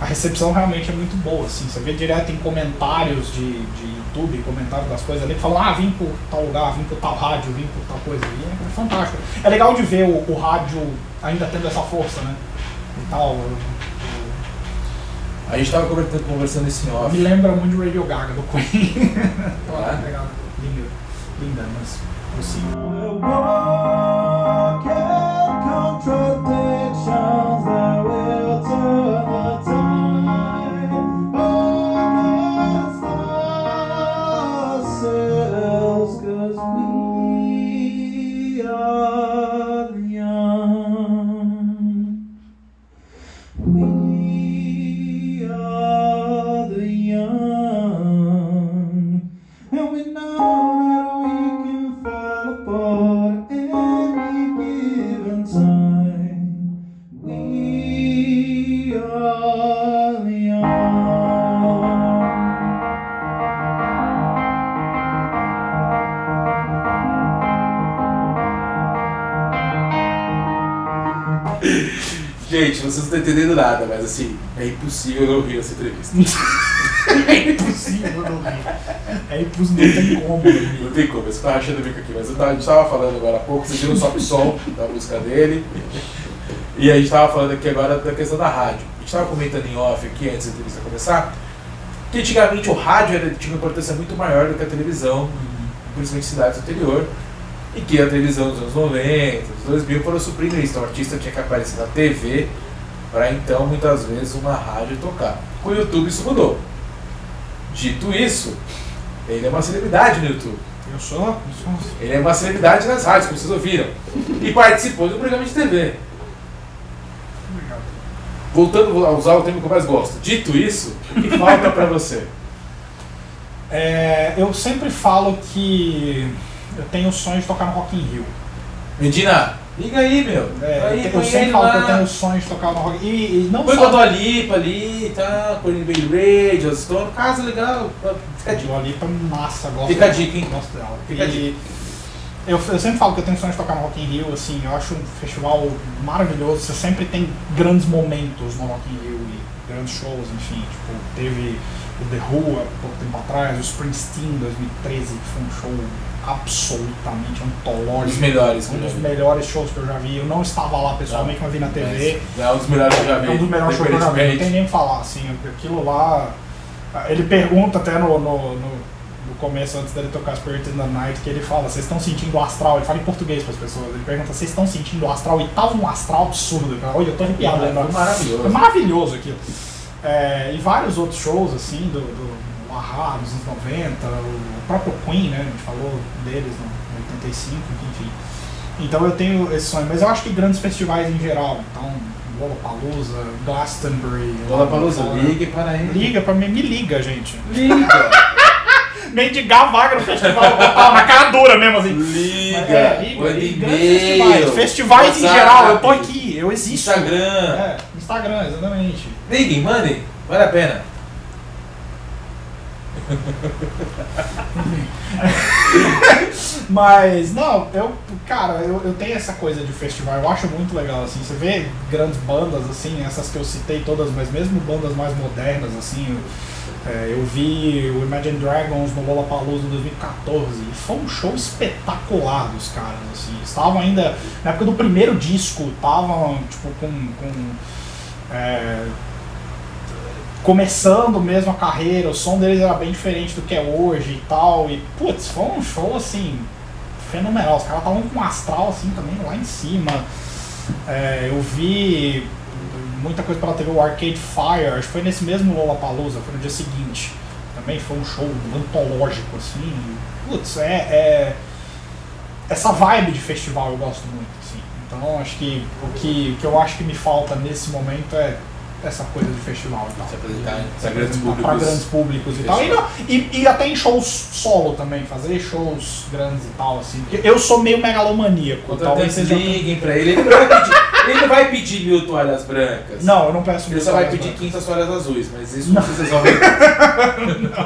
a recepção realmente é muito boa, assim. Você vê direto em comentários de, de YouTube, comentários das coisas ali, que falam, ah, vim por tal lugar, vim por tal rádio, vim por tal coisa. E é fantástico. É legal de ver o, o rádio ainda tendo essa força, né? E tal. A gente tava conversando, conversando isso em off. me lembra muito de Radio Gaga, do Queen. Ah. legal. Linda, linda, mas possível. Contradictions that will turn Estão entendendo nada, mas assim, é impossível não rir nessa entrevista. É impossível não rir. É impossível, não tem como não rir. Não tem como, você tá rachando o bico aqui, mas eu tava, a gente tava falando agora há pouco, vocês viram o Sol da música dele. E a gente tava falando aqui agora da questão da rádio. A gente tava comentando em off aqui antes da entrevista começar, que antigamente o rádio era, tinha uma importância muito maior do que a televisão, principalmente em cidades do interior. E que a televisão dos anos 90, dos 2000 foram suprindo isso. Então o artista tinha que aparecer na TV para então, muitas vezes, uma rádio tocar. Com o YouTube isso mudou. Dito isso, ele é uma celebridade no YouTube. Eu sou, eu sou Ele é uma celebridade nas rádios, como vocês ouviram. E participou de um programa de TV. Obrigado. Voltando a usar o termo que eu mais gosto. Dito isso, o que falta pra você? É, eu sempre falo que eu tenho o sonho de tocar no Rock in Rio. Medina, liga aí, meu. É, aí, eu, põe sempre falo que eu tenho o sonho de tocar no Rock. E, e não Põe com a só Dua Lipa ali, tá? Com o Bay Radio, Stone, casa legal. Fica a dica. Dua Lipa massa, gosto Fica a dica, hein? Gosto dela. Fica a e, Eu, eu sempre falo que eu tenho sonho de tocar no Rock in Rio, assim, eu acho um festival maravilhoso, você sempre tem grandes momentos no Rock in Rio e grandes shows, enfim, tipo, teve o The Who há pouco tempo atrás, o Springsteen em 2013, que foi um show absolutamente Um antológico. dos melhores. Um dos melhores shows que eu já vi. Eu não estava lá pessoalmente, mas vi na TV. Mas É um dos melhores que eu já vi. É um dos melhores shows que eu já vi. Não tem nem o que falar, assim, aquilo lá. Ele pergunta até no, no, no- no começo, antes dele tocar Spirit in the Night, que ele fala, vocês estão sentindo o astral? Ele fala em português para as pessoas. Ele pergunta, vocês estão sentindo o astral? E tava um astral absurdo, cara. Olha, eu tô arrepiado Foi lembrando. maravilhoso. Maravilhoso aquilo. É, e vários outros shows, assim, do, do Ahá, dos anos 90, o próprio Queen, né? A gente falou deles no 85, enfim. Então eu tenho esse sonho, mas eu acho que grandes festivais em geral, então Lollapalooza, Glastonbury... Lollapalooza, ligue para ele. Liga pra mim, me liga, gente. Liga. Mendigar vaga no festival, na cara dura mesmo, assim. Liga. É, liga, e-mail. festivais. Festivais em geral, eu tô aqui, eu existo. Instagram. É, Instagram, exatamente. Liguem, mandem. Vale a pena. Mas, não, eu, cara, eu, eu tenho essa coisa de festival, eu acho muito legal, assim, você vê grandes bandas, assim, essas que eu citei todas, mas mesmo bandas mais modernas, assim, eu, é, eu vi o Imagine Dragons no Lollapalooza em 2014, e foi um show espetacular dos caras, assim, estavam ainda, na época do primeiro disco, estavam, tipo, com... com é, começando mesmo a carreira, o som deles era bem diferente do que é hoje e tal. E, putz, foi um show assim, fenomenal. Os caras estavam com um astral assim também lá em cima. É, eu vi muita coisa pela TV, o Arcade Fire, acho que foi nesse mesmo Lollapalooza, foi no dia seguinte. Também foi um show antológico, assim. Putz, é, é- Essa vibe de festival eu gosto muito, assim. Então acho que o que, o que eu acho que me falta nesse momento é essa coisa de festival e tal. Se apresentar Se grandes públicos. grandes públicos e tal. E, não- e- e até em shows solo também, fazer shows grandes e tal, assim. Eu sou meio megalomaníaco. Talvez seja. liguem pra ele. Ele não vai pedir, ele não vai pedir mil toalhas brancas. Não, eu não peço Ele só vai pedir brancas. 500 toalhas azuis, mas isso Não. não vocês resolvem.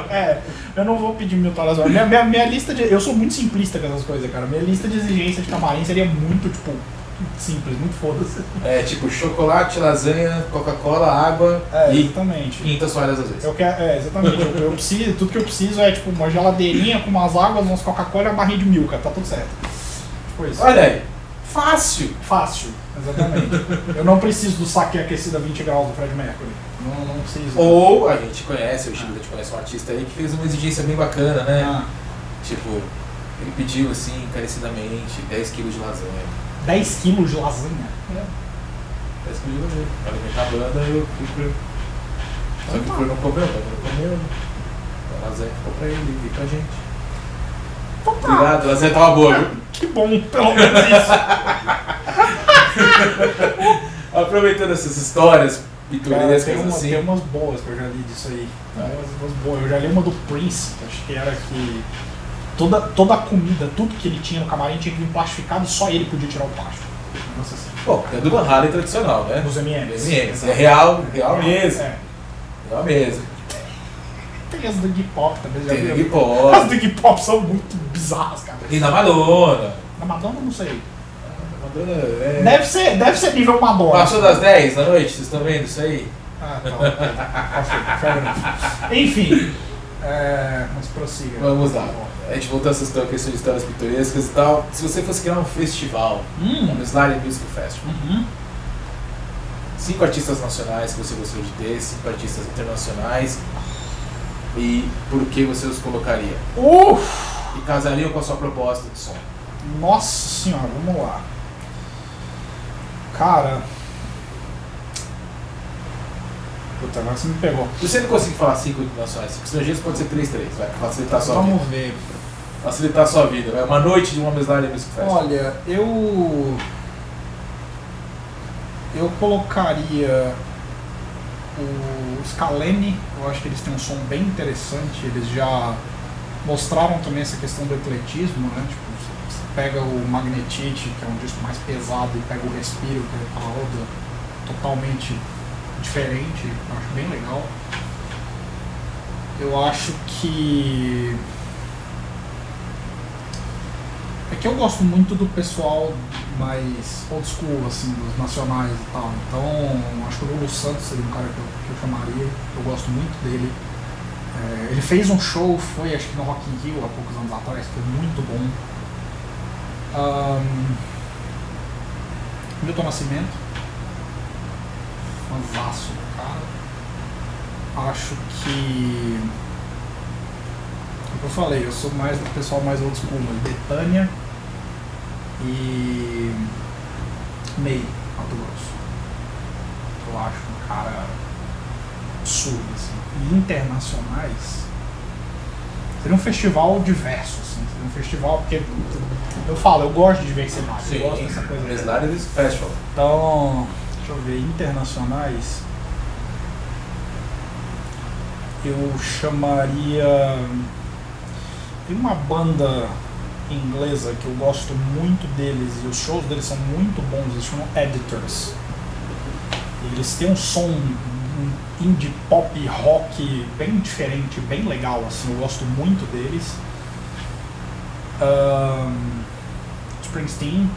É, eu não vou pedir mil toalhas brancas. Minha, minha, minha lista de. Eu sou muito simplista com essas coisas, cara. Minha lista de exigência de camarim seria muito, tipo, simples, muito foda-se. É tipo chocolate, lasanha, Coca-Cola, água É, e exatamente. 500 toalhas azuis. Eu quero, é, exatamente. Eu, eu preciso, tudo que eu preciso é tipo uma geladeirinha com umas águas, umas Coca-Cola e uma barrinha de milka, tá tudo certo. Tipo isso. Olha aí, fácil. Fácil, exatamente. eu não preciso do saque aquecido a 20 graus do Fred Mercury. Não, não preciso. Ou a gente conhece, o Chico a gente conhece um artista aí que fez uma exigência bem bacana, né? Ah, Tipo, ele pediu assim, encarecidamente, 10 quilos de lasanha. 10 quilos de lasanha. 10 quilos de lasanha. Pra alimentar a banda e o Cooper. Só que o Cooper não comeu, o não comeu. A lasanha ficou pra ele e pra gente. Então tá. Obrigado, a lasanha tava boa, viu? Que bom, pelo menos isso. Aproveitando essas histórias Cara, pitorescas tem, uma, assim. tem umas boas que eu já li disso aí. Tem Ah. umas, umas boas. Eu já li uma do Prince, acho que era que toda, toda a comida, tudo que ele tinha no camarim tinha que vir plastificado e só ele podia tirar o plástico. Assim. Bom, é do Van Halen tradicional, né? Dos M&M's. M&M's. É real, real mesmo. É. Real mesmo. Tem as do Iggy Pop também, já Tem viu? Iggy As Pop. do Iggy Pop são muito bizarras, cara. E na Madonna. Na Madonna, não sei. Madonna é... Deve ser, deve ser nível Madonna. Passou das 10 da noite, vocês estão vendo isso aí? Ah, tá. ok. Enfim, é, mas prossiga. Vamos lá. A gente voltou a essa história, questão de histórias pitorescas e tal. Se você fosse criar um festival, Hum. um Slide Music Festival, Uhum. cinco artistas nacionais que você gostaria de ter, cinco artistas internacionais, e por que você os colocaria? Uf! E casariam com a sua proposta de som? Nossa senhora, vamos lá. Cara. Puta, agora você me pegou. Se você não conseguir falar cinco nacionais, cinco estrangeiros, pode ser três, três, vai facilitar a sua Vamos vida. ver. Facilitar a sua vida, vai. Uma noite de uma Slide Music Festival. Olha, eu. Eu colocaria o Scalene, eu acho que eles têm um som bem interessante, eles já mostraram também essa questão do ecletismo, né? Tipo, você pega o Magnetite, que é um disco mais pesado, e pega o Respiro, que é uma outra totalmente diferente, eu acho bem legal. Eu acho que. É que eu gosto muito do pessoal mais old school, assim, dos nacionais e tal. Então, acho que o Lulu Santos seria um cara que eu, que eu chamaria. Eu gosto muito dele. É, ele fez um show, foi acho que no Rock in Rio há poucos anos atrás, foi muito bom. Um, Milton Nascimento. Fanzaço do cara. Acho que. Como eu falei, eu sou mais do pessoal mais old school, mas Betânia e. Ney, Mato Grosso. Eu acho um cara absurdo, assim. E internacionais. Seria um festival diverso, assim. Seria um festival, porque eu falo, eu gosto de diversidade, eu gosto dessa coisa. Festival. Então, deixa eu ver, internacionais. Eu chamaria. Tem uma banda inglesa que eu gosto muito deles e os shows deles são muito bons, eles chamam Editors. Eles têm um som um indie pop rock bem diferente, bem legal, assim, eu gosto muito deles. Ahn, Springsteen,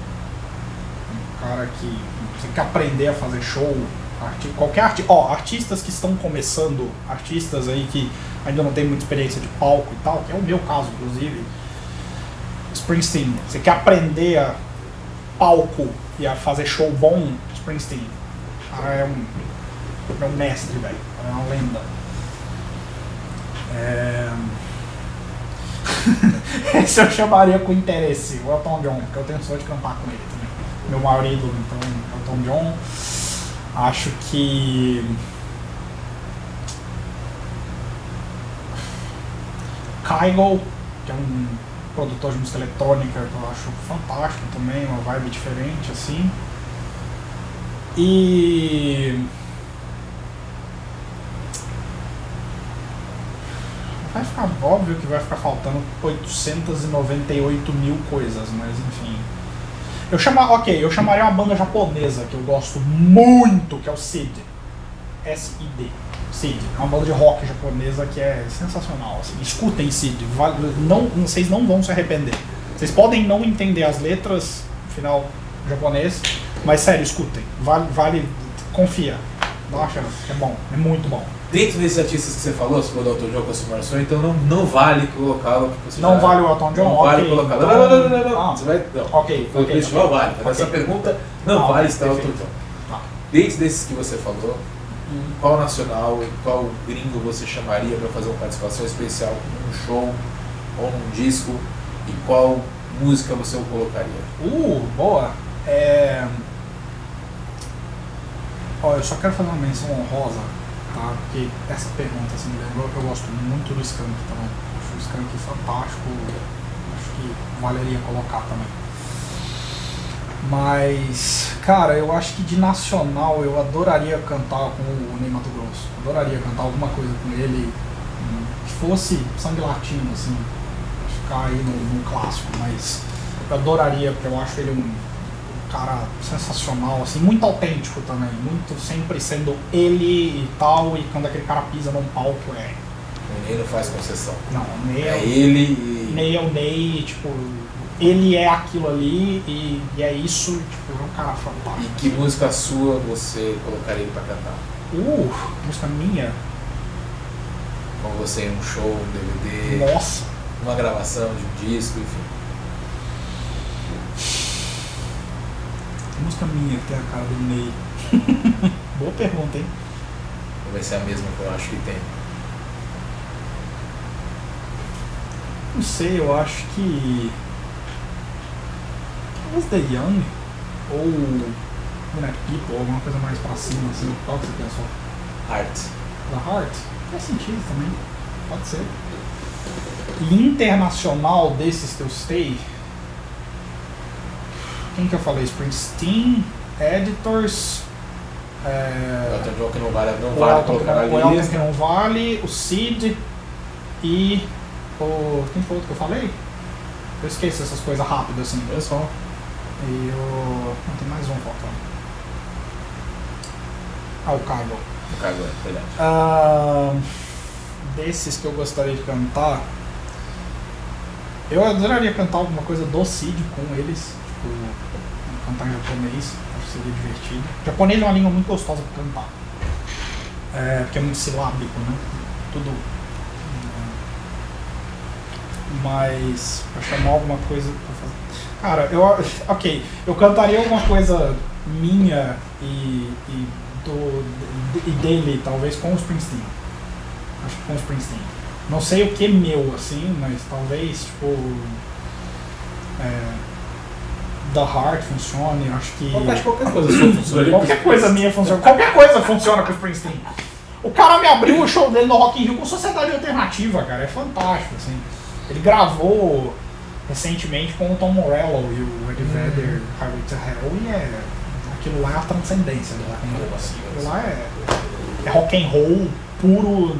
um cara que você quer aprender a fazer show, qualquer arti ó, artistas que estão começando, artistas aí que ainda não tem muita experiência de palco e tal, que é o meu caso, inclusive. Springsteen, você quer aprender a palco e a fazer show bom, Springsteen. Cara, é um, é um mestre, velho. É uma lenda. É... Esse eu chamaria com interesse, o Elton John, porque eu tenho sorte de cantar com ele também. Meu maior ídolo, então, Elton John. Acho que. Kygo, que é um produtor de música eletrônica que eu acho fantástico também, uma vibe diferente assim. E. Vai ficar óbvio que vai ficar faltando 898 mil coisas, mas enfim. Eu chama, ok, eu chamaria uma banda japonesa que eu gosto muito, que é o SID. S-I-D. SID. É uma banda de rock japonesa que é sensacional. Assim. Escutem SID. Não, vocês não vão se arrepender. Vocês podem não entender as letras, final japonês, mas sério, escutem. Vale, vale confia. Dá uma chance, é bom, é muito bom. Dentro desses artistas que você falou, você falou do Elton John com a Sumarçon, então não, não vale colocá-lo. Não vale o Elton John? Não vale Ok, colocá-lo. então- Não, não, não, não, não. Ah. Você vai. Não. Ok, Foi o ok, festival ok. vale. Mas essa Ok. pergunta não Ah, vale ok, estar Elton. John. Tá. Dentro desses que você falou, qual nacional qual gringo você chamaria para fazer uma participação especial num show ou num disco? E qual música você o colocaria? Uh, boa. É... Ó, eu só quero fazer uma menção honrosa, tá? Porque essa pergunta assim, me lembrou que eu gosto muito do Skank também. Acho o Skank fantástico. Acho que valeria colocar também. Mas, cara, eu acho que de nacional eu adoraria cantar com o Ney Mato Grosso. Adoraria cantar alguma coisa com ele que fosse sangue latino, assim. Ficar aí no, no clássico, mas eu adoraria, porque eu acho ele um cara sensacional, assim, muito autêntico também, muito sempre sendo ele e tal, e quando aquele cara pisa num palco é. O Ney não faz concessão. Não, o Ney É é, ele e. Ney é o Ney, tipo, ele é aquilo ali e, e é isso, tipo, é um cara E fantástico. que música sua você colocaria ele pra cantar? Uh, música minha? Com você em um show, um DVD, Nossa! uma gravação de um disco, enfim. Música minha que tem a cara do Ney. Boa pergunta, hein? Vai ser a mesma que eu acho que tem. Não sei, eu acho que. Talvez The Young ou Midnight People, alguma coisa mais pra cima, assim. Qual que você pensou? Art. The Heart? Faz sentido também. Pode ser. E internacional desses que eu citei. Quem que eu falei? Springsteen, Editors. O É, Elton John que não vale, não o vale Elton, colocar não, o na Elton que lista. não vale, o Sid e o. Quem foi o outro que eu falei? Eu esqueço essas coisas rápido assim. Olha só. E o. Não, tem mais um faltando. Ah, o Cargo. O Cargo é, verdade. Ah, desses que eu gostaria de cantar. Eu adoraria cantar alguma coisa do Cid com eles, tipo, cantar japonês, acho que seria divertido. japonês é uma língua muito gostosa pra cantar. É, porque é muito silábico, né? Tudo. é, Mas pra chamar alguma coisa pra fazer. Cara, eu. Ok, eu cantaria alguma coisa minha e, e, do, e dele, talvez com o Springsteen. Acho que com o Springsteen. Não sei o que meu, assim, mas talvez, tipo. É, The Heart funcione, acho que. Eu acho que qualquer coisa sua funciona. Qualquer coisa minha funciona. Qualquer coisa funciona com o Springsteen. O cara me abriu o show dele no Rock in Rio com Sociedade Alternativa, cara. É fantástico, assim. Ele gravou recentemente com o Tom Morello e o Eddie Vedder, Highway to Hell, e é... Aquilo lá é a transcendência do rock and roll, assim. Aquilo lá é, é rock and roll puro.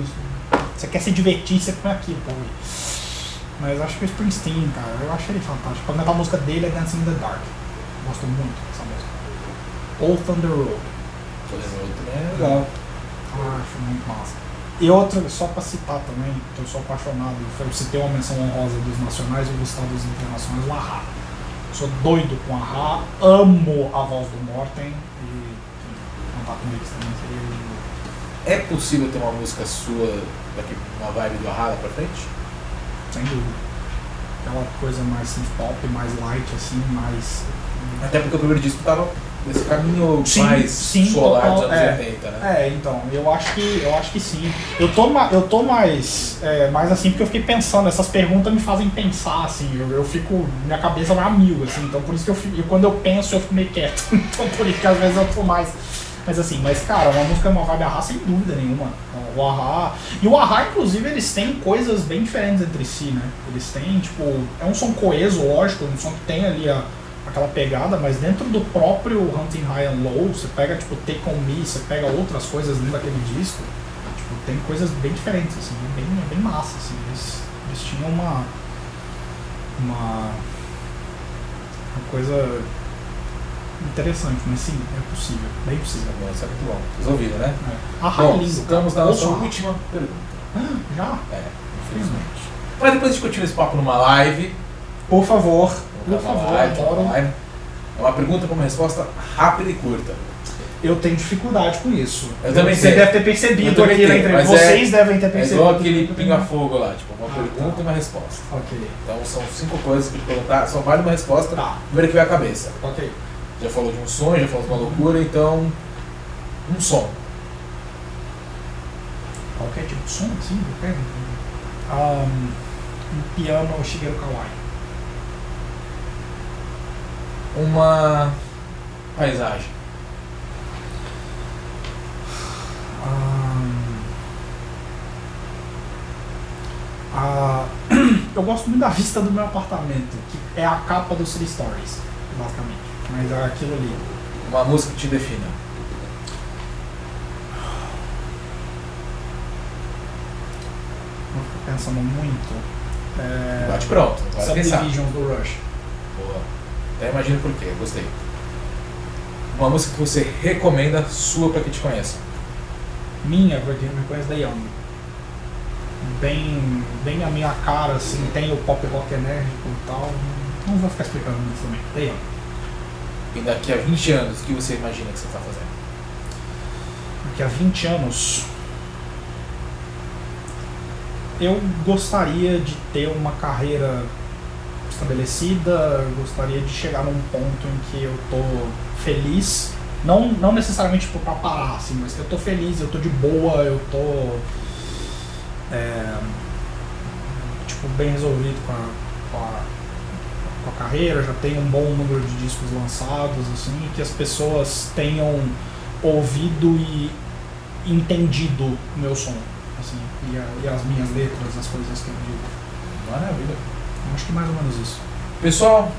Você quer se divertir, você põe aquilo ouvir. Mas acho que o Springsteen, cara, eu acho ele fantástico. Pra cantar a música dele é Dancing in the Dark. Gosto muito dessa música. Old Thunder Road. Por exemplo, também é legal. Eu acho muito massa. E outra, só pra citar também, que eu sou apaixonado, eu citei uma menção honrosa dos nacionais e dos internacionais, o Ahá. Sou doido com o Ahá, amo a voz do Morten e cantar com eles também seria. É possível ter uma música sua daqui uma vibe do Arrada pra frente? Sem dúvida. Aquela coisa mais synth pop, mais light, assim, mais. Até porque o primeiro disco tava nesse caminho Sim, mais sim, solar dos total, anos é. 80, né? É, então, eu acho que eu acho que sim. Eu tô, eu tô mais, é, mais assim, porque eu fiquei pensando, essas perguntas me fazem pensar, assim, eu, eu fico, minha cabeça vai a mil, assim, então por isso que eu, fico, quando eu penso eu fico meio quieto, então por isso que às vezes eu tô mais, mas assim, mas cara, uma música é uma vibe Ahá sem dúvida nenhuma, o Ahá, e o Ahá inclusive eles têm coisas bem diferentes entre si, né, eles têm, tipo, é um som coeso, lógico, um som que tem ali a aquela pegada, mas dentro do próprio Hunting High and Low, você pega tipo Take On Me, você pega outras coisas dentro daquele disco, tipo, tem coisas bem diferentes, assim, é bem, é bem massa, assim, eles, eles tinham uma, uma, uma coisa interessante, mas sim, é possível, bem possível. Bom, isso é muito bom. Resolvido, né? É. Ah, Bom, lindo, estamos na nossa Ouça. última pergunta. Já? É, infelizmente. Mas depois a gente continua esse papo numa live. Por favor, por favor, live, adoro. live. É uma pergunta com uma resposta rápida e curta. Eu tenho dificuldade com isso. Eu também Você tenho. deve ter Eu percebido aqui na tenho, entrevista. mas é- Vocês devem ter É percebido. igual aquele pinga-fogo lá, tipo, uma Ah, pergunta tá. e uma resposta. Ok. Então são cinco coisas que eu perguntar, só vale uma resposta. Tá. Primeiro que vem à cabeça. Ok. Já falou de um sonho, já falou de uma loucura, então. Um som. Qualquer tipo de som, sim, qualquer. Um, um piano Shigeru Kawai. Uma paisagem. Um, a- eu gosto muito da vista do meu apartamento, que é a capa dos Three Stories, basicamente. Mas é aquilo ali. Uma música que te defina. Não fico pensando muito. É, Bate pronto, não vai pensar. Do Rush. Boa. Até imagino por quê, gostei. Uma música que você recomenda sua pra que te conheça. minha, pra quem me conhece, da Young. Bem, bem a minha cara, assim, tem o pop rock enérgico e tal. Não vou ficar explicando isso também. Da Young. E daqui a 20 anos, o que você imagina que você tá fazendo? Daqui a 20 anos, eu gostaria de ter uma carreira estabelecida, gostaria de chegar num ponto em que eu tô feliz. Não, não necessariamente tipo, pra parar, assim, mas que eu tô feliz, eu tô de boa, eu tô é, tipo, bem resolvido com a, com, a, com a carreira, já tenho um bom número de discos lançados, assim, e que as pessoas tenham ouvido e entendido o meu som, assim, e, a- e as minhas letras, as coisas que eu digo. Maravilha. Acho que mais ou menos isso. Pessoal,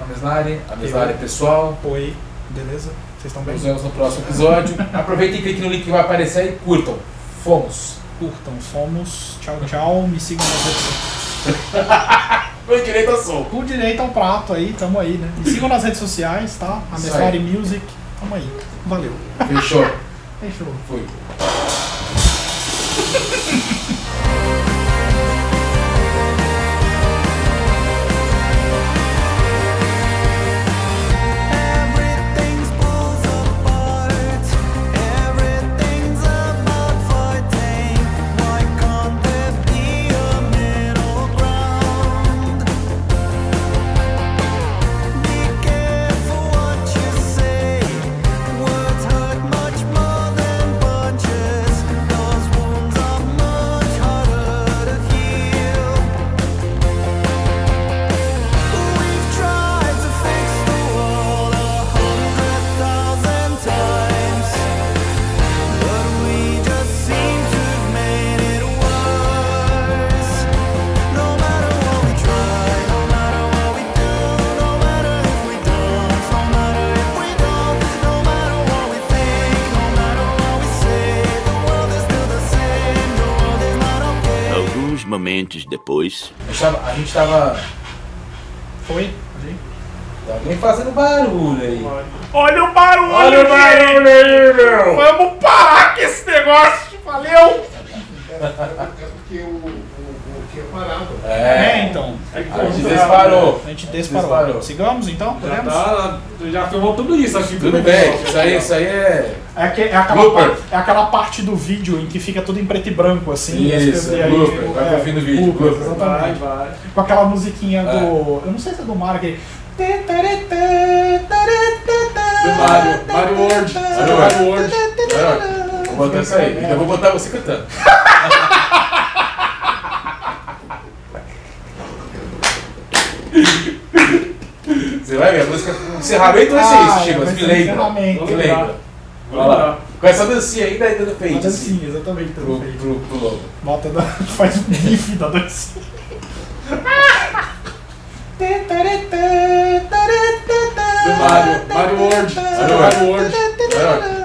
a Meslari, a Meslari Eu. pessoal. Oi, beleza? Vocês estão bem? Nos vemos no próximo episódio. Aproveitem e cliquem no link que vai aparecer e curtam. Fomos. Curtam, fomos. Tchau, tchau. Me sigam nas redes. Com direito a som. Com direito ao prato aí, tamo aí, né? Me sigam nas redes sociais, tá? A Isso aí. Music, tamo aí. Valeu. Fechou. Fechou. Fui. Momentos depois. A gente tava. A gente tava. Foi? Tá alguém fazendo barulho aí. Olha o barulho! Olha o barulho aí, meu! Vamos parar com esse negócio! Valeu! Porque o, o, o que é É, É, então. a gente disparou. A gente disparou. Disparou. Sigamos então? Já, Podemos? tá, já filmou tudo isso aqui. Tudo pro bem, isso aí, isso aí é. É, que- é aquela parte, é aquela parte do vídeo em que fica tudo em preto e branco, assim. Isso, as coisas- e aí, blooper, vai pro fim do vídeo, blooper, blooper. Vai, Exatamente. vai. Com aquela musiquinha É. do. Eu não sei se é do Mario, aquele. Do Mario. Mario World. Mario Mario World. Vou botar isso aí. Então eu vou botar você cantando. Você vai ver, a música. O encerramento vai ser Ah, isso, Chico, vai mas me ser lembra. encerramento. Me lembra. Vai lá. Com essa dancinha aí dando fade. Uma assim, dancinha, exatamente. Pro, Pro, pro, pro logo. Bota da, faz um gif da dancinha. Do Mario. Mario World. Mario Mario World. Vai lá.